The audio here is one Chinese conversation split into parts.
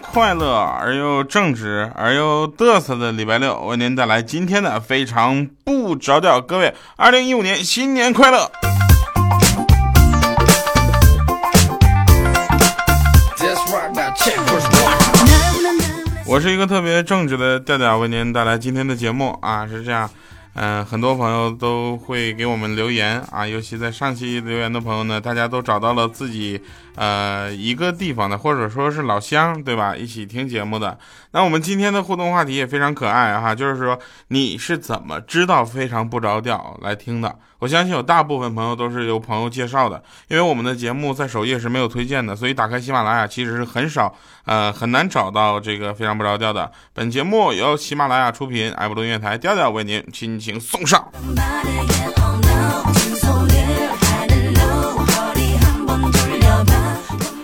快乐而又正直而又嘚瑟的礼拜六，为您带来今天的非常不着调。各位，二零一五年新年快乐！我是一个特别正直的调调，为您带来今天的节目啊，是这样。嗯，很多朋友都会给我们留言啊，尤其在上期留言的朋友呢，大家都找到了自己呃一个地方的，或者说是老乡，对吧？一起听节目的。那我们今天的互动话题也非常可爱哈，就是说你是怎么知道非常不着调来听的？我相信有大部分朋友都是由朋友介绍的，因为我们的节目在首页是没有推荐的，所以打开喜马拉雅其实是很少呃很难找到这个非常不着调的。本节目由喜马拉雅出品，爱不顿电台调调为您亲情送上。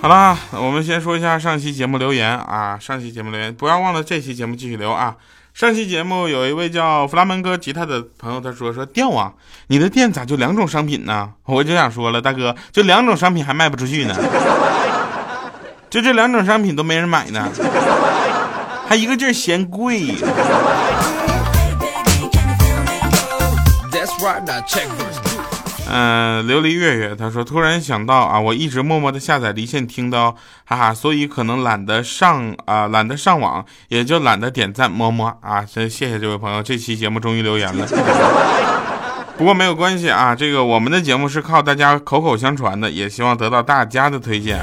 好了，我们先说一下上期节目留言啊，上期节目留言不要忘了这期节目继续留啊。上期节目有一位叫弗拉门戈吉他的朋友，他说说调啊，你的店咋就两种商品呢？我就想说了，大哥，就两种商品还卖不出去呢，就这两种商品都没人买呢，还一个劲儿嫌贵。嗯，琉璃月月他说，突然想到啊，我一直默默的下载离线听到，哈哈，所以可能懒得上啊，懒得上网，也就懒得点赞，么么啊，真谢谢这位朋友，这期节目终于留言了。不过没有关系啊，这个我们的节目是靠大家口口相传的，也希望得到大家的推荐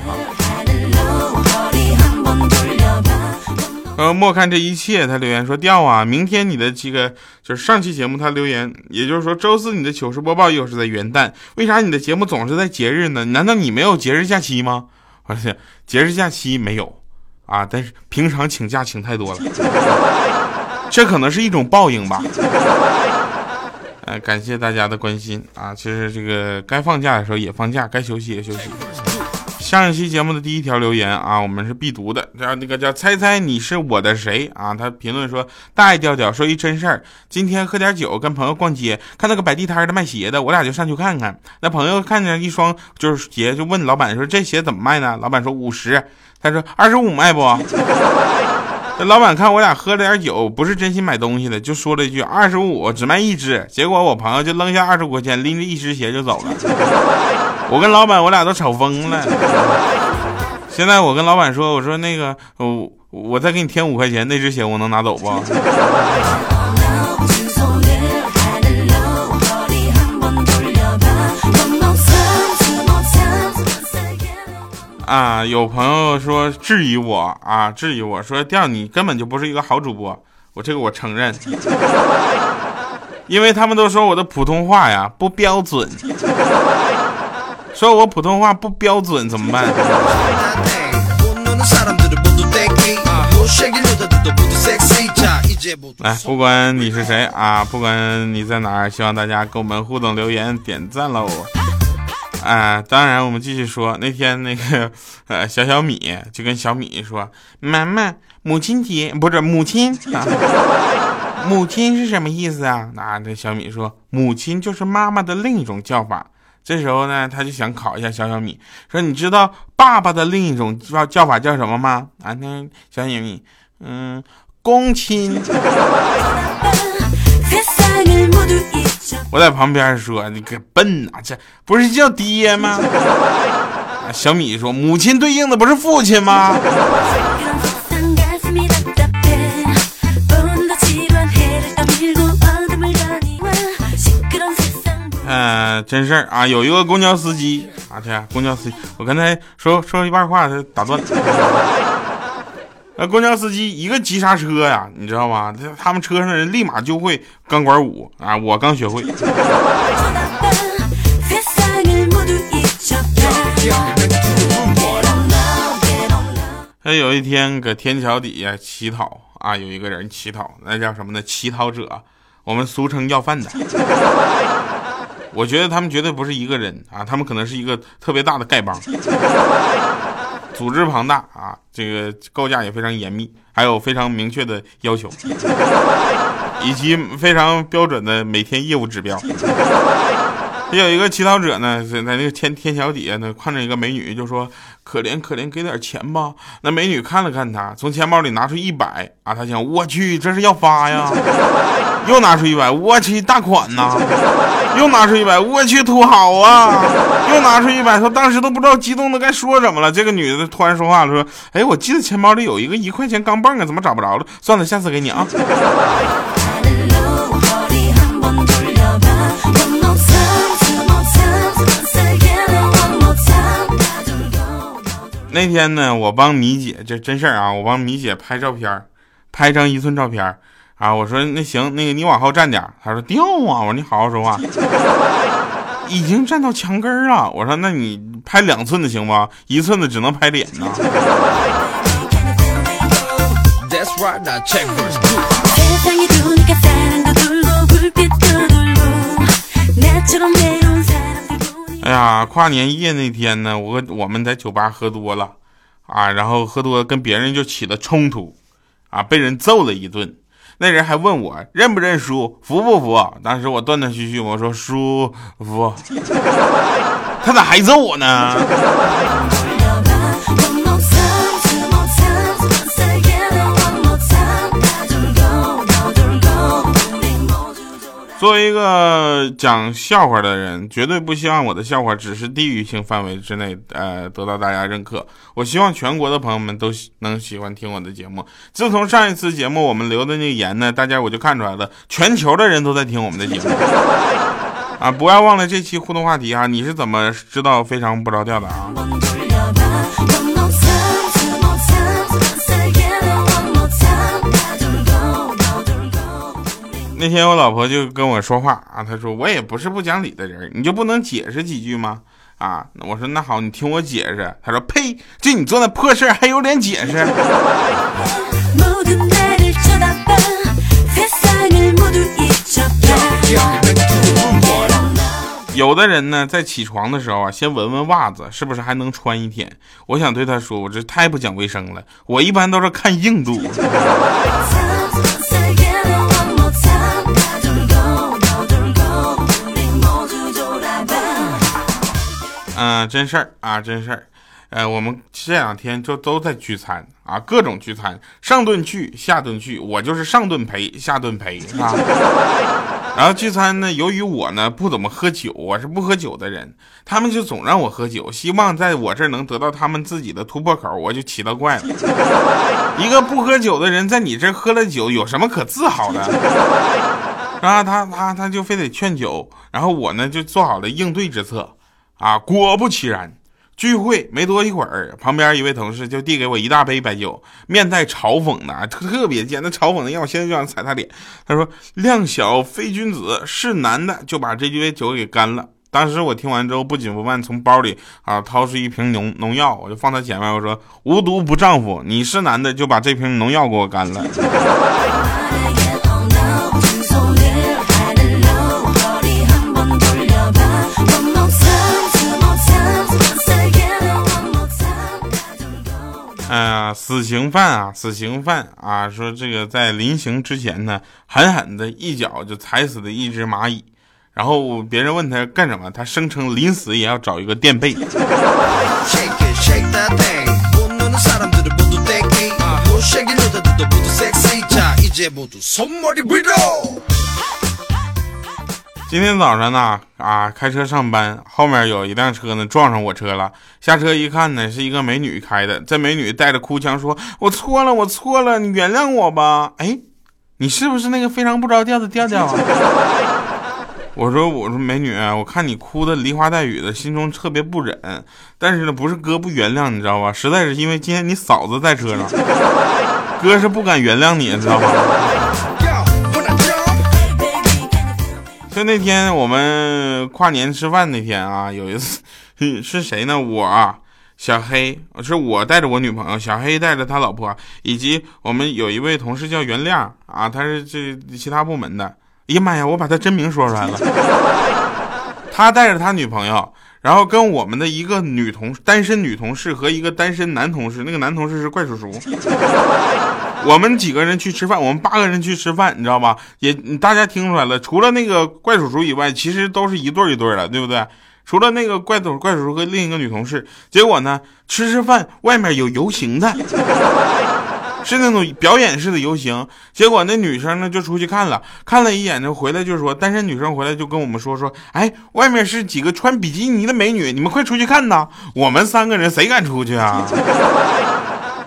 呃，莫看这一切，他留言说掉啊，明天你的这个就是上期节目他留言，也就是说周四你的糗事播报又是在元旦，为啥你的节目总是在节日呢？难道你没有节日假期吗？而且节日假期没有啊，但是平常请假请太多了，这可能是一种报应吧。呃，感谢大家的关心啊，其实这个该放假的时候也放假，该休息也休息。上一期节目的第一条留言啊，我们是必读的，叫那个叫猜猜你是我的谁啊？他评论说大爱调调说一真事儿，今天喝点酒，跟朋友逛街，看那个摆地摊的卖鞋的，我俩就上去看看。那朋友看见一双就是鞋，就问老板说这鞋怎么卖呢？老板说五十，他说二十五卖不？这老板看我俩喝了点酒，不是真心买东西的，就说了一句二十五只卖一只。结果我朋友就扔下二十五块钱，拎着一只鞋就走了。我跟老板，我俩都吵疯了。现在我跟老板说，我说那个，我我再给你添五块钱，那只鞋我能拿走不？啊，有朋友说质疑我啊，质疑我说调你根本就不是一个好主播。我这个我承认，因为他们都说我的普通话呀不标准。说我普通话不标准怎么办？来，不管你是谁啊，不管你在哪儿，希望大家跟我们互动留言点赞喽。啊，当然我们继续说，那天那个呃小小米就跟小米说：“妈妈，母亲节不是母亲，母亲是什么意思啊？”那这小米说：“母亲就是妈妈的另一种叫法。”这时候呢，他就想考一下小小米，说：“你知道爸爸的另一种叫叫法叫什么吗？”啊，那小小米，嗯，公亲。我在旁边说：“你个笨呐，这不是叫爹吗？”小米说：“母亲对应的不是父亲吗？”嗯，真事儿啊，有一个公交司机啊，这公交司机，我刚才说说一半话，他打断。那公交司机一个急刹车呀，你知道吗？他他们车上的人立马就会钢管舞啊，我刚学会。他有一天搁天桥底下乞讨啊，有一个人乞讨，那叫什么呢？乞讨者，我们俗称要饭的。我觉得他们绝对不是一个人啊，他们可能是一个特别大的丐帮，组织庞大啊，这个构架也非常严密，还有非常明确的要求，以及非常标准的每天业务指标。有一个乞讨者呢，在在那个天天桥底下呢，看着一个美女，就说：“可怜可怜，给点钱吧。”那美女看了看他，从钱包里拿出一百啊，他想：“我去，这是要发呀！” 又拿出一百，我去，大款呐！又拿出一百，我去，土豪啊！又拿出一百，他当时都不知道激动的该说什么了。这个女的突然说话了，说：“哎，我记得钱包里有一个一块钱钢镚啊，怎么找不着了？算了，下次给你啊。”那天呢，我帮米姐，这真事儿啊，我帮米姐拍照片，拍张一寸照片啊。我说那行，那个你往后站点。她说掉啊。我说你好好说话。已经站到墙根了。我说那你拍两寸的行吗？一寸的只能拍脸呢。哎呀，跨年夜那天呢，我我们在酒吧喝多了，啊，然后喝多跟别人就起了冲突，啊，被人揍了一顿。那人还问我认不认输，服不服？当时我断断续续我说输服，他咋还揍我呢？作为一个讲笑话的人，绝对不希望我的笑话只是地域性范围之内，呃，得到大家认可。我希望全国的朋友们都能喜欢听我的节目。自从上一次节目我们留的那个言呢，大家我就看出来了，全球的人都在听我们的节目。啊，不要忘了这期互动话题啊，你是怎么知道非常不着调的啊？那天我老婆就跟我说话啊，她说我也不是不讲理的人，你就不能解释几句吗？啊，我说那好，你听我解释。她说呸，就你做那破事还有脸解释？有的人呢，在起床的时候啊，先闻闻袜子是不是还能穿一天。我想对他说，我这太不讲卫生了。我一般都是看硬度。嗯，真事儿啊，真事儿，呃，我们这两天就都在聚餐啊，各种聚餐，上顿去，下顿去，我就是上顿陪，下顿陪啊。然后聚餐呢，由于我呢不怎么喝酒，我是不喝酒的人，他们就总让我喝酒，希望在我这儿能得到他们自己的突破口，我就奇了怪了。一个不喝酒的人在你这儿喝了酒，有什么可自豪的？然后，他他他就非得劝酒，然后我呢就做好了应对之策。啊，果不其然，聚会没多一会儿，旁边一位同事就递给我一大杯白酒，面带嘲讽的，特特别贱，那嘲讽的让我现在就想踩他脸。他说：“量小非君子，是男的就把这杯酒给干了。”当时我听完之后，不紧不慢从包里啊掏出一瓶农农药，我就放他前面，我说：“无毒不丈夫，你是男的就把这瓶农药给我干了。”哎呀，死刑犯啊，死刑犯啊！说这个在临刑之前呢，狠狠的一脚就踩死了一只蚂蚁。然后别人问他干什么，他声称临死也要找一个垫背。今天早上呢，啊，开车上班，后面有一辆车呢撞上我车了。下车一看呢，是一个美女开的。这美女带着哭腔说：“我错了，我错了，你原谅我吧。”哎，你是不是那个非常不着调的调调啊？我说，我说美女，我看你哭的梨花带雨的，心中特别不忍。但是呢，不是哥不原谅，你知道吧？实在是因为今天你嫂子在车上，哥是不敢原谅你，知道吧？就那天我们跨年吃饭那天啊，有一次是谁呢？我小黑是我带着我女朋友，小黑带着他老婆，以及我们有一位同事叫袁亮啊，他是这其他部门的。哎呀妈呀，我把他真名说出来了。他带着他女朋友，然后跟我们的一个女同单身女同事和一个单身男同事，那个男同事是怪叔叔。我们几个人去吃饭，我们八个人去吃饭，你知道吧？也大家听出来了，除了那个怪叔叔以外，其实都是一对一对的，对不对？除了那个怪叔怪叔叔和另一个女同事，结果呢，吃吃饭外面有游行的。是那种表演式的游行，结果那女生呢就出去看了，看了一眼就回来就说，单身女生回来就跟我们说说，哎，外面是几个穿比基尼的美女，你们快出去看呐！我们三个人谁敢出去啊？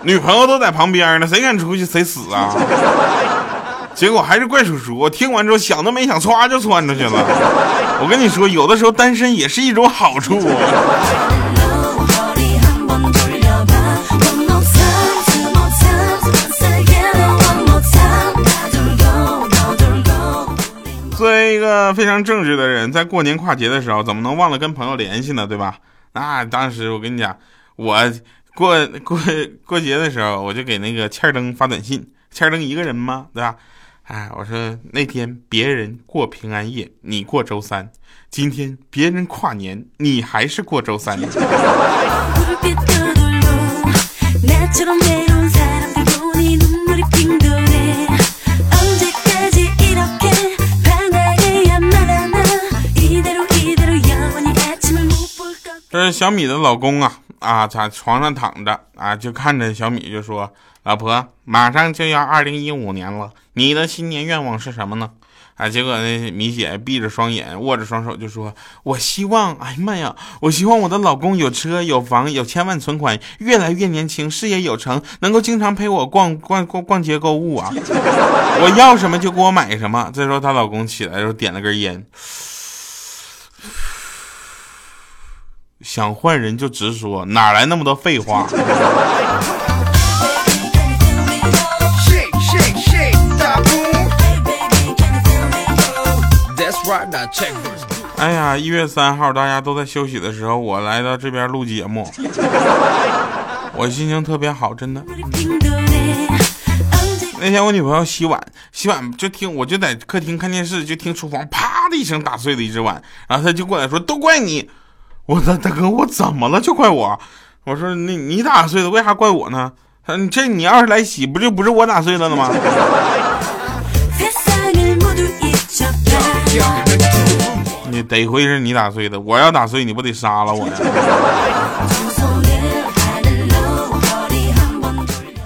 女朋友都在旁边呢，谁敢出去谁死啊！结果还是怪叔叔，我听完之后想都没想，唰就窜出去了。我跟你说，有的时候单身也是一种好处。作为一个非常正直的人，在过年跨节的时候，怎么能忘了跟朋友联系呢？对吧？那当时我跟你讲，我过过过节的时候，我就给那个欠灯发短信。欠灯一个人吗？对吧？哎，我说那天别人过平安夜，你过周三；今天别人跨年，你还是过周三。这是小米的老公啊啊，在床上躺着啊，就看着小米就说：“老婆，马上就要二零一五年了，你的新年愿望是什么呢？”啊，结果那米姐闭着双眼，握着双手就说：“我希望，哎呀妈呀，我希望我的老公有车有房有千万存款，越来越年轻，事业有成，能够经常陪我逛逛逛逛街购物啊！我要什么就给我买什么。”这时候她老公起来时候点了根烟。想换人就直说，哪来那么多废话？哎呀，一月三号大家都在休息的时候，我来到这边录节目，我心情特别好，真的。那天我女朋友洗碗，洗碗就听我就在客厅看电视，就听厨房啪的一声打碎了一只碗，然后她就过来说：“都怪你。”我说大哥，我怎么了就怪我？我说你你打碎的，为啥怪我呢？你这你要是来洗，不就不是我打碎了的吗？你得亏是你打碎的，我要打碎你不得杀了我呀？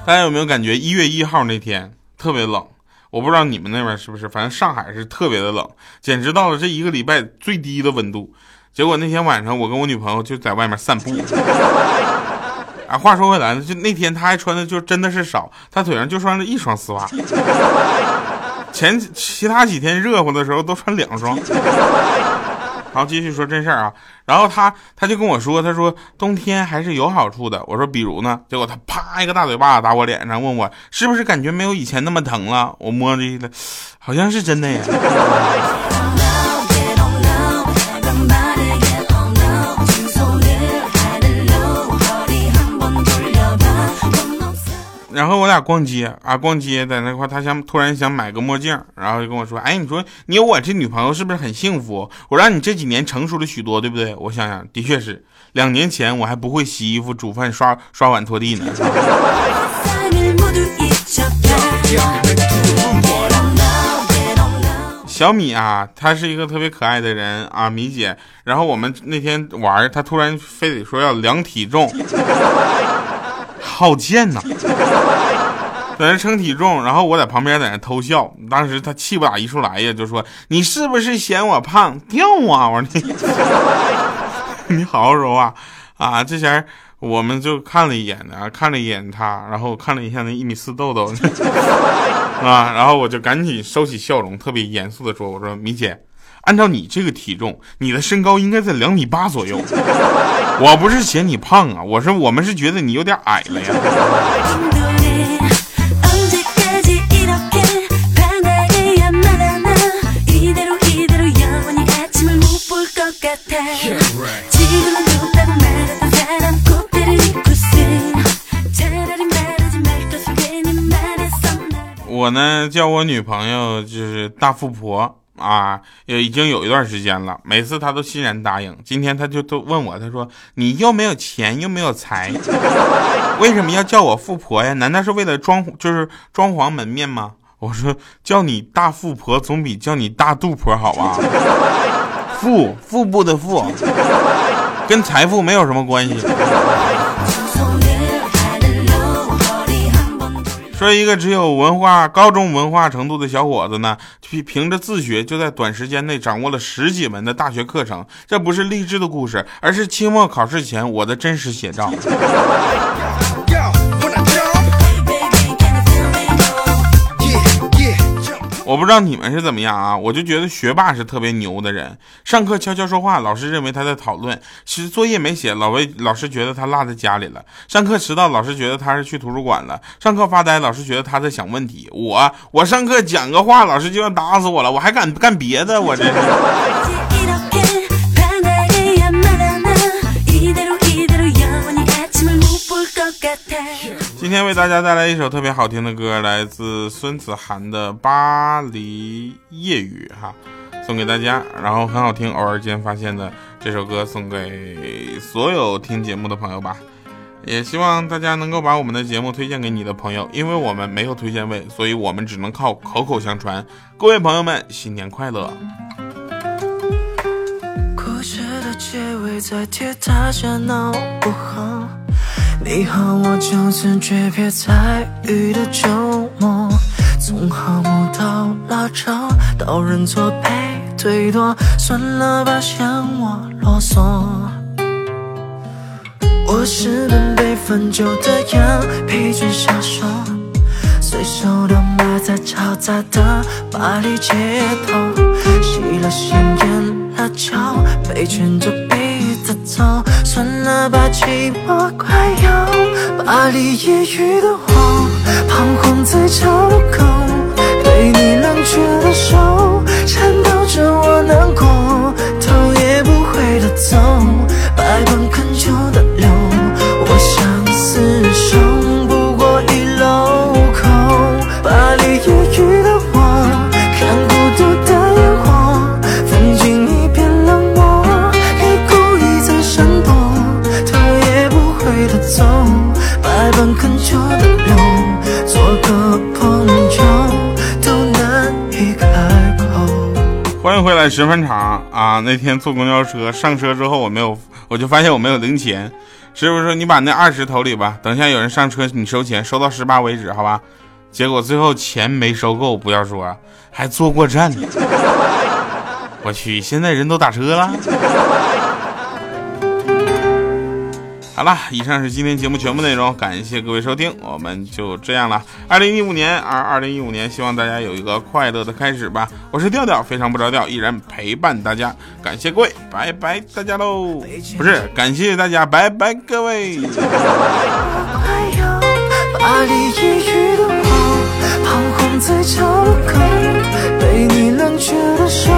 大家有没有感觉一月一号那天特别冷？我不知道你们那边是不是，反正上海是特别的冷，简直到了这一个礼拜最低的温度。结果那天晚上，我跟我女朋友就在外面散步。啊，话说回来了，就那天她还穿的就真的是少，她腿上就穿了一双丝袜。前其他几天热乎的时候都穿两双。好，继续说真事儿啊。然后她她就跟我说，她说冬天还是有好处的。我说比如呢？结果她啪一个大嘴巴打我脸上，问我是不是感觉没有以前那么疼了？我摸着了，好像是真的呀。然后我俩逛街啊，逛街在那块，他想突然想买个墨镜，然后就跟我说：“哎，你说你有我这女朋友是不是很幸福？我让你这几年成熟了许多，对不对？”我想想，的确是，两年前我还不会洗衣服、煮饭、刷刷碗、拖地呢。小米啊，她是一个特别可爱的人啊，米姐。然后我们那天玩，她突然非得说要量体重。好贱呐，在那称体重，然后我在旁边在那偷笑。当时他气不打一处来呀，就说：“你是不是嫌我胖掉啊？” 我说：“你 你好好说话啊！”之前我们就看了一眼啊，看了一眼他，然后看了一下那一米四豆豆啊，然后我就赶紧收起笑容，特别严肃的说：“我说米姐。”按照你这个体重，你的身高应该在两米八左右。我不是嫌你胖啊，我是我们是觉得你有点矮了呀。我呢叫我女朋友就是大富婆。啊，也已经有一段时间了，每次他都欣然答应。今天他就都问我，他说：“你又没有钱，又没有财，为什么要叫我富婆呀？难道是为了装就是装潢门面吗？”我说：“叫你大富婆总比叫你大肚婆好吧？富腹部的富，跟财富没有什么关系。”说一个只有文化高中文化程度的小伙子呢，凭凭着自学就在短时间内掌握了十几门的大学课程。这不是励志的故事，而是期末考试前我的真实写照。我不知道你们是怎么样啊，我就觉得学霸是特别牛的人。上课悄悄说话，老师认为他在讨论；其实作业没写，老魏老师觉得他落在家里了。上课迟到，老师觉得他是去图书馆了。上课发呆，老师觉得他在想问题。我我上课讲个话，老师就要打死我了，我还敢干别的？我这 今天为大家带来一首特别好听的歌，来自孙子涵的《巴黎夜雨》哈，送给大家。然后很好听，偶尔间发现的这首歌送给所有听节目的朋友吧。也希望大家能够把我们的节目推荐给你的朋友，因为我们没有推荐位，所以我们只能靠口口相传。各位朋友们，新年快乐！故事的结尾在铁塔下闹不好。你和我就此诀别在雨的周末，从和睦到拉扯，到认错被推脱，算了吧，嫌我啰嗦。我是本被分酒的羊，疲倦小手，随手的埋在嘈杂的巴黎街头，吸了鲜艳辣椒，被劝着逼着走。算了吧，寂寞快要巴黎夜雨的我，彷徨在岔路口，被你冷却的手颤抖着，我难过，十分长啊！那天坐公交车，上车之后我没有，我就发现我没有零钱。师傅说你把那二十投里吧，等下有人上车你收钱，收到十八为止，好吧？结果最后钱没收够，不要说，还坐过站。我去，现在人都打车了。好了，以上是今天节目全部内容，感谢各位收听，我们就这样了。二零一五年，而二零一五年，希望大家有一个快乐的开始吧。我是调调，非常不着调，依然陪伴大家，感谢各位，拜拜大家喽，不是，感谢大家，拜拜各位。巴黎夜雨的我，彷徨在岔路口，被你冷却的手。